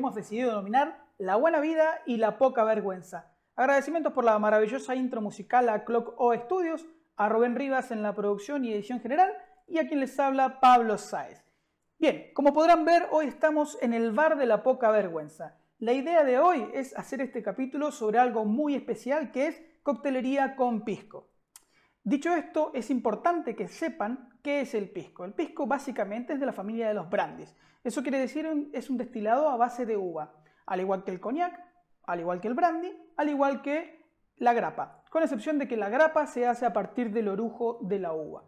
hemos decidido denominar La Buena Vida y la Poca Vergüenza. Agradecimientos por la maravillosa intro musical a Clock O Studios, a Rubén Rivas en la producción y edición general y a quien les habla Pablo Sáez. Bien, como podrán ver, hoy estamos en el bar de la poca vergüenza. La idea de hoy es hacer este capítulo sobre algo muy especial que es coctelería con pisco. Dicho esto, es importante que sepan qué es el pisco. El pisco básicamente es de la familia de los brandies. Eso quiere decir es un destilado a base de uva, al igual que el coñac, al igual que el brandy, al igual que la grapa, con excepción de que la grapa se hace a partir del orujo de la uva.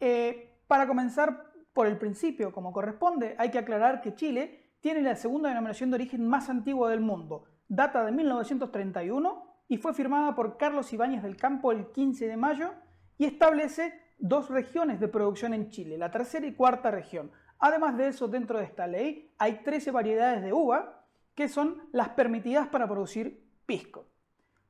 Eh, para comenzar por el principio, como corresponde, hay que aclarar que Chile tiene la segunda denominación de origen más antigua del mundo. Data de 1931 y fue firmada por Carlos Ibáñez del Campo el 15 de mayo y establece dos regiones de producción en Chile, la tercera y cuarta región. Además de eso, dentro de esta ley hay 13 variedades de uva que son las permitidas para producir pisco.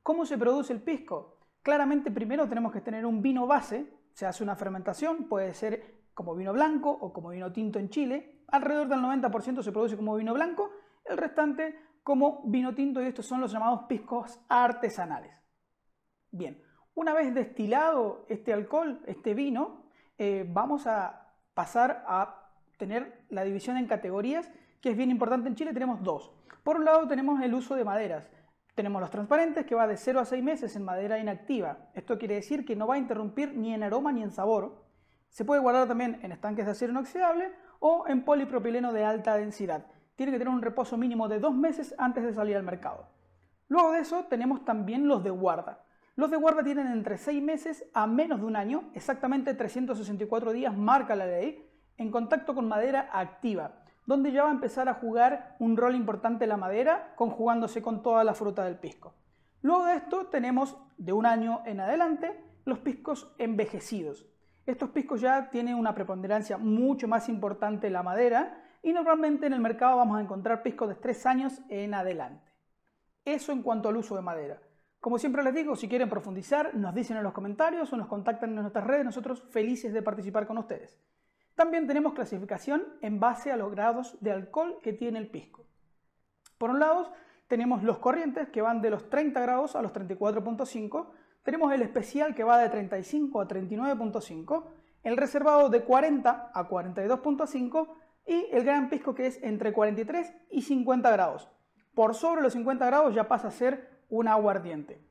¿Cómo se produce el pisco? Claramente primero tenemos que tener un vino base, se hace una fermentación, puede ser como vino blanco o como vino tinto en Chile. Alrededor del 90% se produce como vino blanco, el restante como vino tinto y estos son los llamados piscos artesanales. Bien, una vez destilado este alcohol, este vino, eh, vamos a pasar a tener la división en categorías, que es bien importante en Chile, tenemos dos. Por un lado tenemos el uso de maderas. Tenemos los transparentes que va de 0 a 6 meses en madera inactiva. Esto quiere decir que no va a interrumpir ni en aroma ni en sabor. Se puede guardar también en estanques de acero inoxidable o en polipropileno de alta densidad. Tiene que tener un reposo mínimo de 2 meses antes de salir al mercado. Luego de eso tenemos también los de guarda. Los de guarda tienen entre 6 meses a menos de un año, exactamente 364 días marca la ley, en contacto con madera activa donde ya va a empezar a jugar un rol importante la madera, conjugándose con toda la fruta del pisco. Luego de esto tenemos de un año en adelante los piscos envejecidos. Estos piscos ya tienen una preponderancia mucho más importante la madera y normalmente en el mercado vamos a encontrar piscos de 3 años en adelante. Eso en cuanto al uso de madera. Como siempre les digo, si quieren profundizar, nos dicen en los comentarios o nos contactan en nuestras redes, nosotros felices de participar con ustedes. También tenemos clasificación en base a los grados de alcohol que tiene el pisco. Por un lado, tenemos los corrientes que van de los 30 grados a los 34.5, tenemos el especial que va de 35 a 39.5, el reservado de 40 a 42.5 y el gran pisco que es entre 43 y 50 grados. Por sobre los 50 grados ya pasa a ser un aguardiente.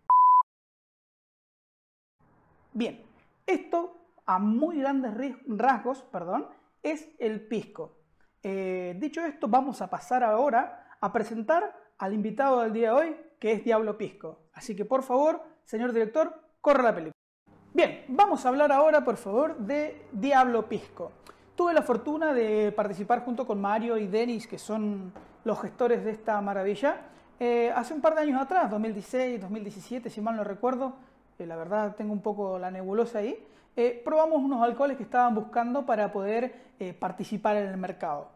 Bien, esto a muy grandes rasgos, perdón, es el pisco. Eh, dicho esto, vamos a pasar ahora a presentar al invitado del día de hoy, que es Diablo Pisco. Así que por favor, señor director, corre la película. Bien, vamos a hablar ahora, por favor, de Diablo Pisco. Tuve la fortuna de participar junto con Mario y Denis, que son los gestores de esta maravilla, eh, hace un par de años atrás, 2016, 2017, si mal no recuerdo, eh, la verdad tengo un poco la nebulosa ahí, eh, probamos unos alcoholes que estaban buscando para poder eh, participar en el mercado.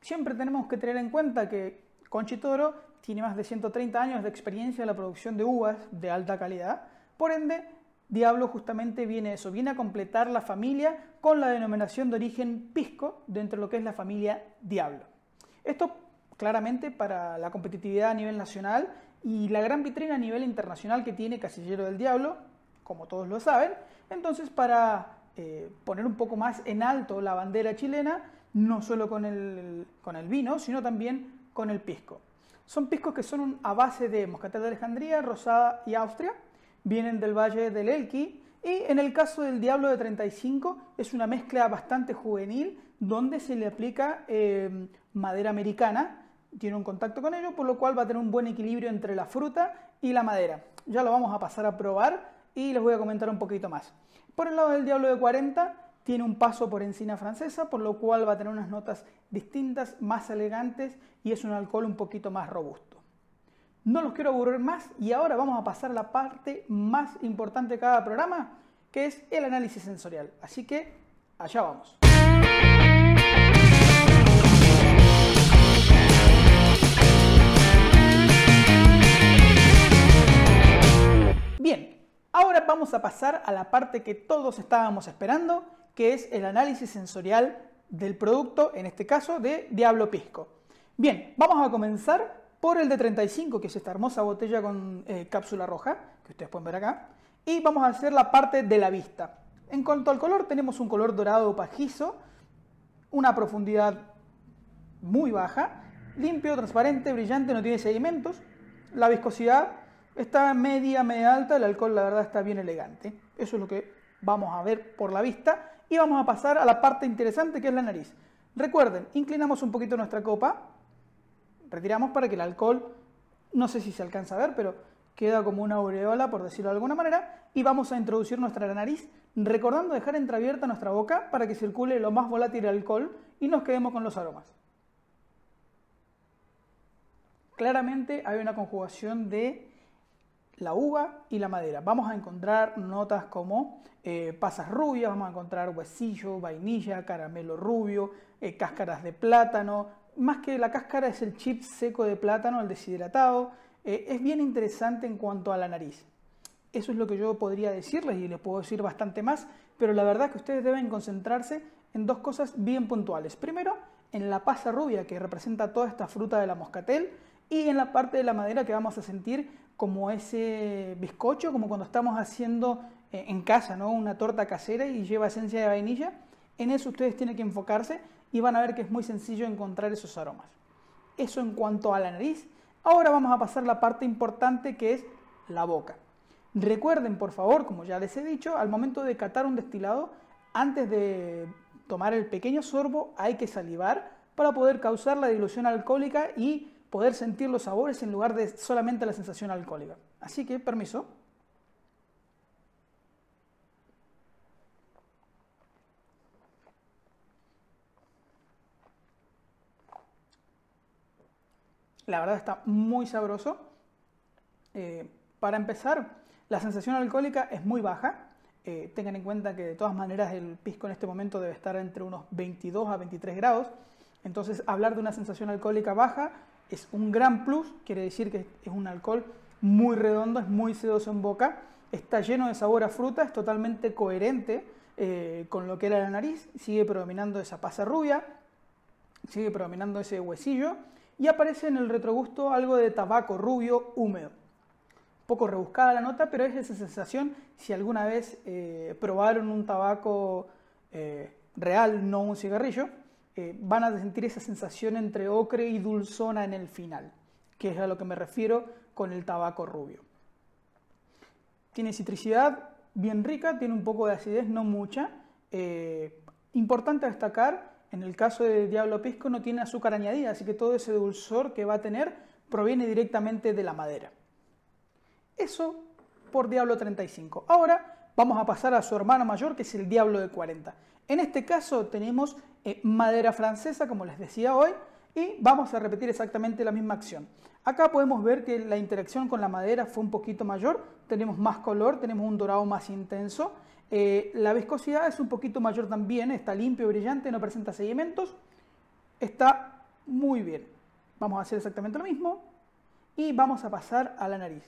Siempre tenemos que tener en cuenta que Conchitoro tiene más de 130 años de experiencia en la producción de uvas de alta calidad, por ende, Diablo justamente viene eso, viene a completar la familia con la denominación de origen pisco dentro de lo que es la familia Diablo. Esto claramente para la competitividad a nivel nacional y la gran vitrina a nivel internacional que tiene Casillero del Diablo, como todos lo saben, entonces, para eh, poner un poco más en alto la bandera chilena, no solo con el, vino, sino también con el pisco. Son piscos que son a base de moscatel de Alejandría, Rosada y Austria, vienen del Valle del Elqui y en el caso del Diablo de 35 es una mezcla bastante juvenil donde se le aplica eh, madera americana, tiene un contacto con ello, por lo cual va a tener un buen equilibrio entre la fruta y la madera. Ya lo vamos a pasar a probar y les voy a comentar un poquito más. Por el lado del Diablo de 40, tiene un paso por encina francesa, por lo cual va a tener unas notas distintas, más elegantes y es un alcohol un poquito más robusto. No los quiero aburrir más y ahora vamos a pasar a la parte más importante de cada programa, que es el análisis sensorial. Así que allá vamos. Bien, Ahora vamos a pasar a la parte que todos estábamos esperando, que es el análisis sensorial del producto, en este caso de Diablo Pisco. Bien, vamos a comenzar por el de 35, que es esta hermosa botella con eh, cápsula roja, que ustedes pueden ver acá, y vamos a hacer la parte de la vista. En cuanto al color, tenemos un color dorado pajizo, una profundidad muy baja, limpio, transparente, brillante, no tiene sedimentos, la viscosidad está media, media alta, el alcohol la verdad está bien elegante. Eso es lo que vamos a ver por la vista y vamos a pasar a la parte interesante que es la nariz. Recuerden, inclinamos un poquito nuestra copa, retiramos para que el alcohol, no sé si se alcanza a ver, pero queda como una aureola, por decirlo de alguna manera, y vamos a introducir nuestra nariz, recordando dejar entreabierta nuestra boca para que circule lo más volátil el alcohol y nos quedemos con los aromas. Claramente hay una conjugación de la uva y la madera. Vamos a encontrar notas como eh, pasas rubias, vamos a encontrar huesillo, vainilla, caramelo rubio, eh, cáscaras de plátano. Más que la cáscara es el chip seco de plátano, el deshidratado. Eh, es bien interesante en cuanto a la nariz. Eso es lo que yo podría decirles y les puedo decir bastante más, pero la verdad es que ustedes deben concentrarse en dos cosas bien puntuales. Primero, en la pasa rubia que representa toda esta fruta de la moscatel y en la parte de la madera que vamos a sentir como ese bizcocho, como cuando estamos haciendo eh, en casa ¿no? una torta casera y lleva esencia de vainilla. En eso ustedes tienen que enfocarse y van a ver que es muy sencillo encontrar esos aromas. Eso en cuanto a la nariz. Ahora vamos a pasar a la parte importante que es la boca. Recuerden, por favor, como ya les he dicho, al momento de catar un destilado, antes de tomar el pequeño sorbo hay que salivar para poder causar la dilución alcohólica y poder sentir los sabores en lugar de solamente la sensación alcohólica. Así que, permiso. La verdad está muy sabroso. Eh, para empezar, la sensación alcohólica es muy baja. Eh, tengan en cuenta que de todas maneras el pisco en este momento debe estar entre unos 22 a 23 grados. Entonces hablar de una sensación alcohólica baja es un gran plus, quiere decir que es un alcohol muy redondo, es muy sedoso en boca, está lleno de sabor a fruta, es totalmente coherente eh, con lo que era la nariz, sigue predominando esa pasa rubia, sigue predominando ese huesillo y aparece en el retrogusto algo de tabaco rubio húmedo. Poco rebuscada la nota, pero es esa sensación si alguna vez eh, probaron un tabaco eh, real, no un cigarrillo, eh, van a sentir esa sensación entre ocre y dulzona en el final, que es a lo que me refiero con el tabaco rubio. Tiene citricidad bien rica, tiene un poco de acidez, no mucha. Importante destacar, en el caso de Diablo Pisco no tiene azúcar añadida, así que todo ese dulzor que va a tener proviene directamente de la madera. Eso por Diablo 35. Ahora vamos a pasar a su hermano mayor, que es el Diablo de 40. En este caso tenemos eh, madera francesa, como les decía hoy, y vamos a repetir exactamente la misma acción. Acá podemos ver que la interacción con la madera fue un poquito mayor, tenemos más color, tenemos un dorado más intenso, eh, la viscosidad es un poquito mayor también, está limpio, brillante, no presenta sedimentos, está muy bien. Vamos a hacer exactamente lo mismo y vamos a pasar a la nariz.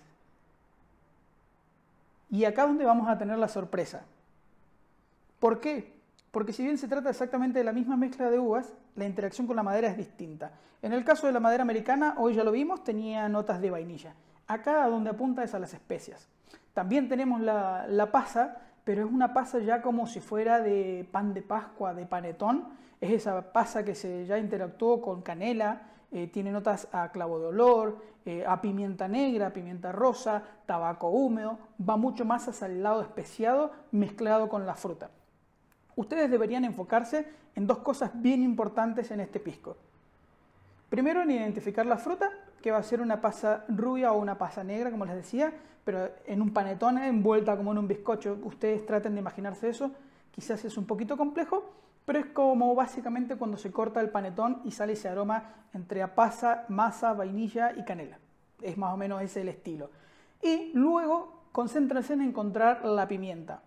Y acá donde vamos a tener la sorpresa. ¿Por qué? porque si bien se trata exactamente de la misma mezcla de uvas, la interacción con la madera es distinta. En el caso de la madera americana, hoy ya lo vimos, tenía notas de vainilla. Acá donde apunta es a las especias. También tenemos la, la pasa, pero es una pasa ya como si fuera de pan de Pascua, de panetón. Es esa pasa que se ya interactuó con canela, eh, tiene notas a clavo de olor, eh, a pimienta negra, pimienta rosa, tabaco húmedo, va mucho más hacia el lado especiado mezclado con la fruta ustedes deberían enfocarse en dos cosas bien importantes en este pisco. Primero, en identificar la fruta, que va a ser una pasa rubia o una pasa negra, como les decía, pero en un panetón envuelta como en un bizcocho. Ustedes traten de imaginarse eso. Quizás es un poquito complejo, pero es como básicamente cuando se corta el panetón y sale ese aroma entre pasa, masa, vainilla y canela. Es más o menos ese el estilo. Y luego concéntrense en encontrar la pimienta.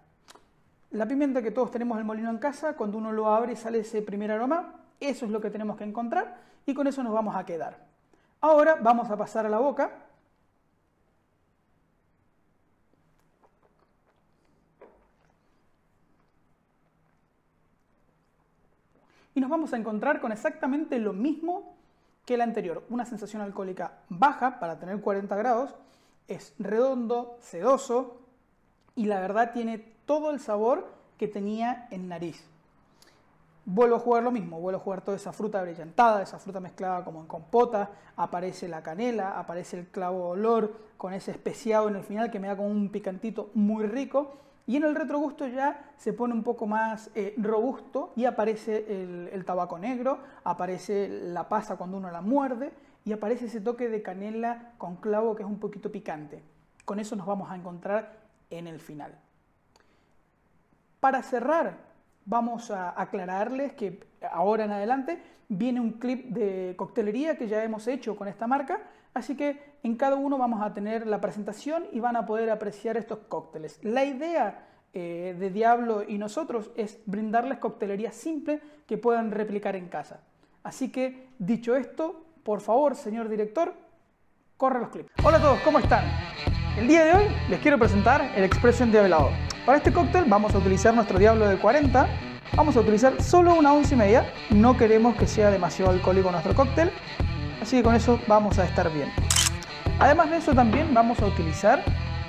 La pimienta que todos tenemos el molino en casa, cuando uno lo abre sale ese primer aroma, eso es lo que tenemos que encontrar y con eso nos vamos a quedar. Ahora vamos a pasar a la boca. y nos vamos a encontrar con exactamente lo mismo que el anterior. Una sensación alcohólica baja para tener 40 grados, es redondo, sedoso y la verdad tiene todo el sabor que tenía en nariz. Vuelvo a jugar lo mismo, vuelvo a jugar toda esa fruta brillantada, esa fruta mezclada como en compota, aparece la canela, aparece el clavo olor con ese especiado en el final que me da como un picantito muy rico y en el retrogusto ya se pone un poco más eh, robusto y aparece el, el tabaco negro, aparece la pasa cuando uno la muerde y aparece ese toque de canela con clavo que es un poquito picante. Con eso nos vamos a encontrar en el final. Para cerrar vamos a aclararles que ahora en adelante viene un clip de coctelería que ya hemos hecho con esta marca, así que en cada uno vamos a tener la presentación y van a poder apreciar estos cócteles. La idea eh, de Diablo y nosotros es brindarles coctelería simple que puedan replicar en casa. Así que, dicho esto, por favor, señor director, corre los clips. Hola a todos, ¿cómo están? El día de hoy les quiero presentar el Expression Diablado. Para este cóctel vamos a utilizar nuestro Diablo de 40. Vamos a utilizar solo una once y media. No queremos que sea demasiado alcohólico nuestro cóctel. Así que con eso vamos a estar bien. Además de eso también vamos a utilizar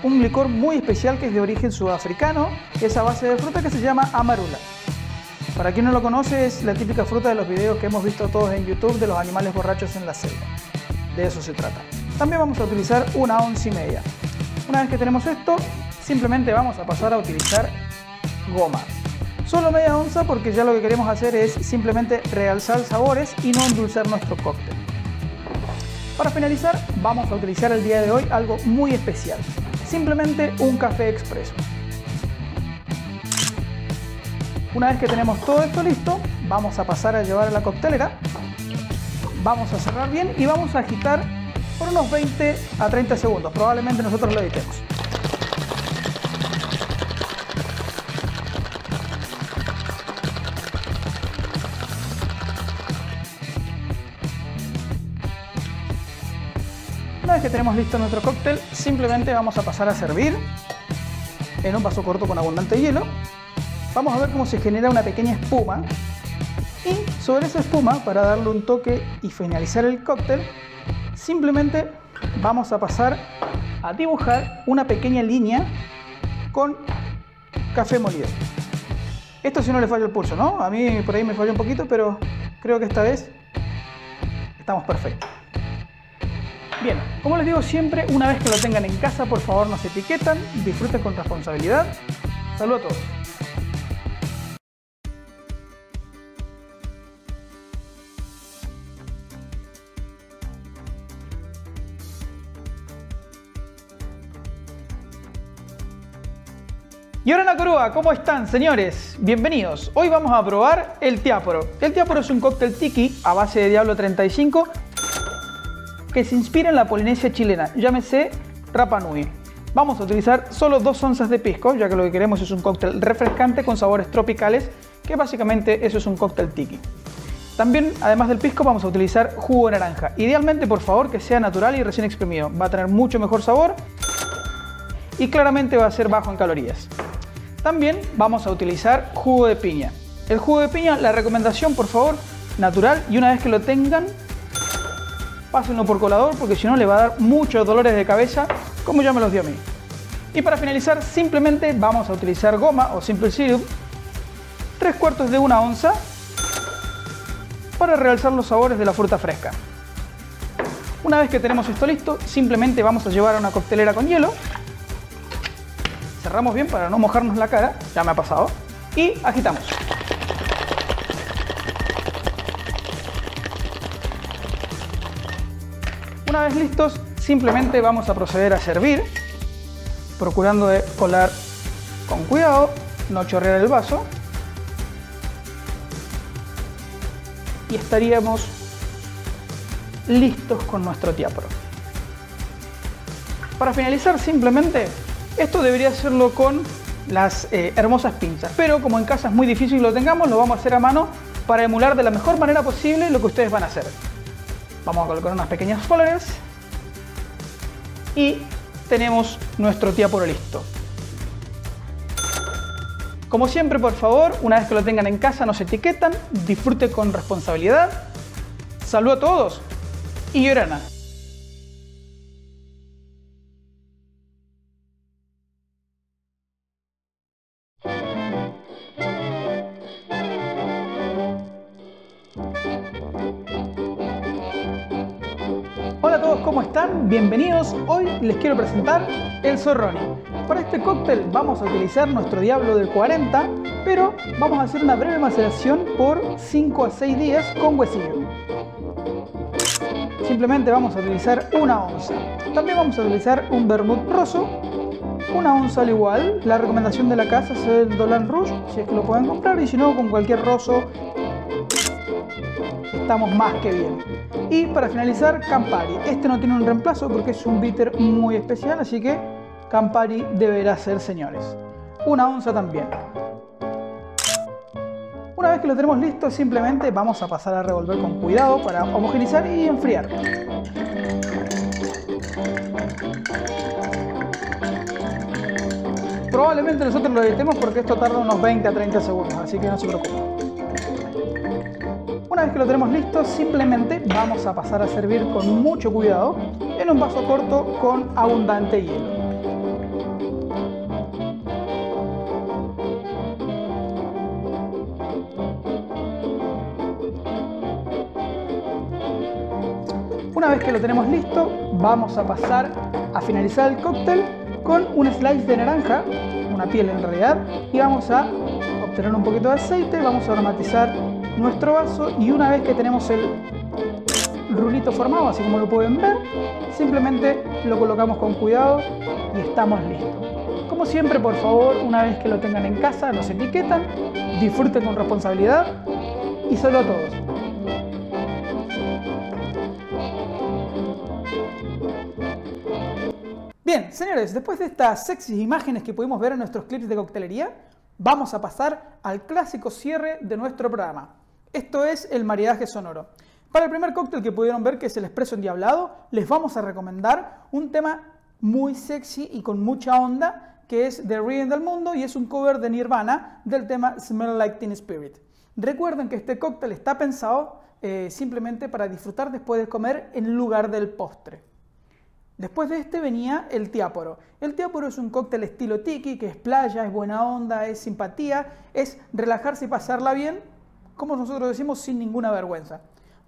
un licor muy especial que es de origen sudafricano, que es a base de fruta que se llama amarula. Para quien no lo conoce, es la típica fruta de los videos que hemos visto todos en YouTube de los animales borrachos en la selva. De eso se trata. También vamos a utilizar una once y media. Una vez que tenemos esto, simplemente vamos a pasar a utilizar goma. Solo media onza porque ya lo que queremos hacer es simplemente realzar sabores y no endulzar nuestro cóctel. Para finalizar, vamos a utilizar el día de hoy algo muy especial. Simplemente un café expreso. Una vez que tenemos todo esto listo, vamos a pasar a llevar a la coctelera. Vamos a cerrar bien y vamos a agitar por unos 20 a 30 segundos. Probablemente nosotros lo editemos. Una vez que tenemos listo nuestro cóctel, simplemente vamos a pasar a servir en un vaso corto con abundante hielo. Vamos a ver cómo se genera una pequeña espuma. Y sobre esa espuma, para darle un toque y finalizar el cóctel, simplemente vamos a pasar a dibujar una pequeña línea con café molido. Esto si no le falla el pulso, ¿no? A mí por ahí me falló un poquito, pero creo que esta vez estamos perfectos. Bien, como les digo siempre, una vez que lo tengan en casa, por favor nos etiquetan, disfruten con responsabilidad. Saludos a todos. Y ahora Nakorua, ¿cómo están señores? Bienvenidos. Hoy vamos a probar el Tiaporo. El Tiaporo es un cóctel tiki a base de Diablo 35 que se inspira en la Polinesia chilena, llámese Rapa Nui. Vamos a utilizar solo dos onzas de pisco, ya que lo que queremos es un cóctel refrescante con sabores tropicales, que básicamente eso es un cóctel tiki. También, además del pisco, vamos a utilizar jugo de naranja. Idealmente, por favor, que sea natural y recién exprimido. Va a tener mucho mejor sabor y claramente va a ser bajo en calorías. También vamos a utilizar jugo de piña. El jugo de piña, la recomendación por favor, natural y una vez que lo tengan, pásenlo por colador porque si no le va a dar muchos dolores de cabeza como ya me los dio a mí. Y para finalizar simplemente vamos a utilizar goma o simple syrup, 3 cuartos de una onza para realzar los sabores de la fruta fresca. Una vez que tenemos esto listo, simplemente vamos a llevar a una coctelera con hielo cerramos bien para no mojarnos la cara, ya me ha pasado, y agitamos. Una vez listos, simplemente vamos a proceder a servir, procurando de colar con cuidado, no chorrear el vaso, y estaríamos listos con nuestro tiapro. Para finalizar, simplemente esto debería hacerlo con las eh, hermosas pinzas, pero como en casa es muy difícil que lo tengamos, lo vamos a hacer a mano para emular de la mejor manera posible lo que ustedes van a hacer. Vamos a colocar unas pequeñas followers y tenemos nuestro tiaporo listo. Como siempre, por favor, una vez que lo tengan en casa, nos etiquetan, disfrute con responsabilidad. Saludos a todos y llorana. ¿Cómo están? Bienvenidos. Hoy les quiero presentar el Zorroni. Para este cóctel vamos a utilizar nuestro Diablo del 40, pero vamos a hacer una breve maceración por 5 a 6 días con huesillo. Simplemente vamos a utilizar una onza. También vamos a utilizar un vermut roso, una onza al igual. La recomendación de la casa es el Dolan Rouge, si es que lo pueden comprar, y si no, con cualquier roso estamos más que bien. Y para finalizar, Campari. Este no tiene un reemplazo porque es un bitter muy especial, así que Campari deberá ser, señores. Una onza también. Una vez que lo tenemos listo, simplemente vamos a pasar a revolver con cuidado para homogenizar y enfriar. Probablemente nosotros lo editemos porque esto tarda unos 20 a 30 segundos, así que no se preocupen. Una vez que lo tenemos listo, simplemente vamos a pasar a servir con mucho cuidado en un vaso corto con abundante hielo. Una vez que lo tenemos listo, vamos a pasar a finalizar el cóctel con un slice de naranja, una piel en realidad, y vamos a obtener un poquito de aceite, vamos a aromatizar nuestro vaso y una vez que tenemos el rulito formado, así como lo pueden ver, simplemente lo colocamos con cuidado y estamos listos. Como siempre, por favor, una vez que lo tengan en casa, nos etiquetan, disfruten con responsabilidad y solo a todos. Bien, señores, después de estas sexys imágenes que pudimos ver en nuestros clips de coctelería, vamos a pasar al clásico cierre de nuestro programa. Esto es el maridaje sonoro. Para el primer cóctel que pudieron ver, que es el espresso endiablado, les vamos a recomendar un tema muy sexy y con mucha onda, que es The Reading del Mundo y es un cover de Nirvana del tema Smell Like Teen Spirit. Recuerden que este cóctel está pensado eh, simplemente para disfrutar después de comer en lugar del postre. Después de este venía el tiáporo. El tiáporo es un cóctel estilo tiki, que es playa, es buena onda, es simpatía, es relajarse y pasarla bien, como nosotros decimos, sin ninguna vergüenza.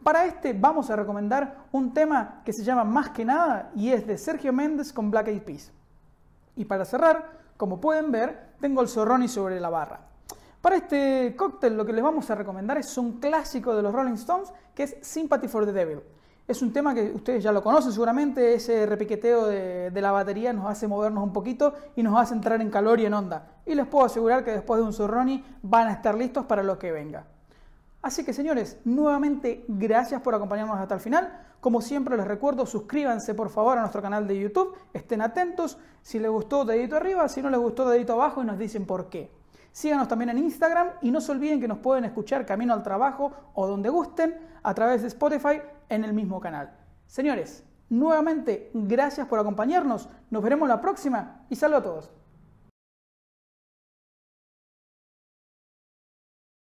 Para este vamos a recomendar un tema que se llama Más que nada y es de Sergio Méndez con Black Eyed Peas. Y para cerrar, como pueden ver, tengo el Zorroni sobre la barra. Para este cóctel lo que les vamos a recomendar es un clásico de los Rolling Stones que es Sympathy for the Devil. Es un tema que ustedes ya lo conocen seguramente, ese repiqueteo de, la batería nos hace movernos un poquito y nos hace entrar en calor y en onda. Y les puedo asegurar que después de un Zorroni van a estar listos para lo que venga. Así que señores, nuevamente gracias por acompañarnos hasta el final. Como siempre les recuerdo, suscríbanse por favor a nuestro canal de YouTube, estén atentos, si les gustó dedito arriba, si no les gustó dedito abajo y nos dicen por qué. Síganos también en Instagram y no se olviden que nos pueden escuchar camino al trabajo o donde gusten a través de Spotify en el mismo canal. Señores, nuevamente gracias por acompañarnos, nos veremos la próxima y saludos a todos.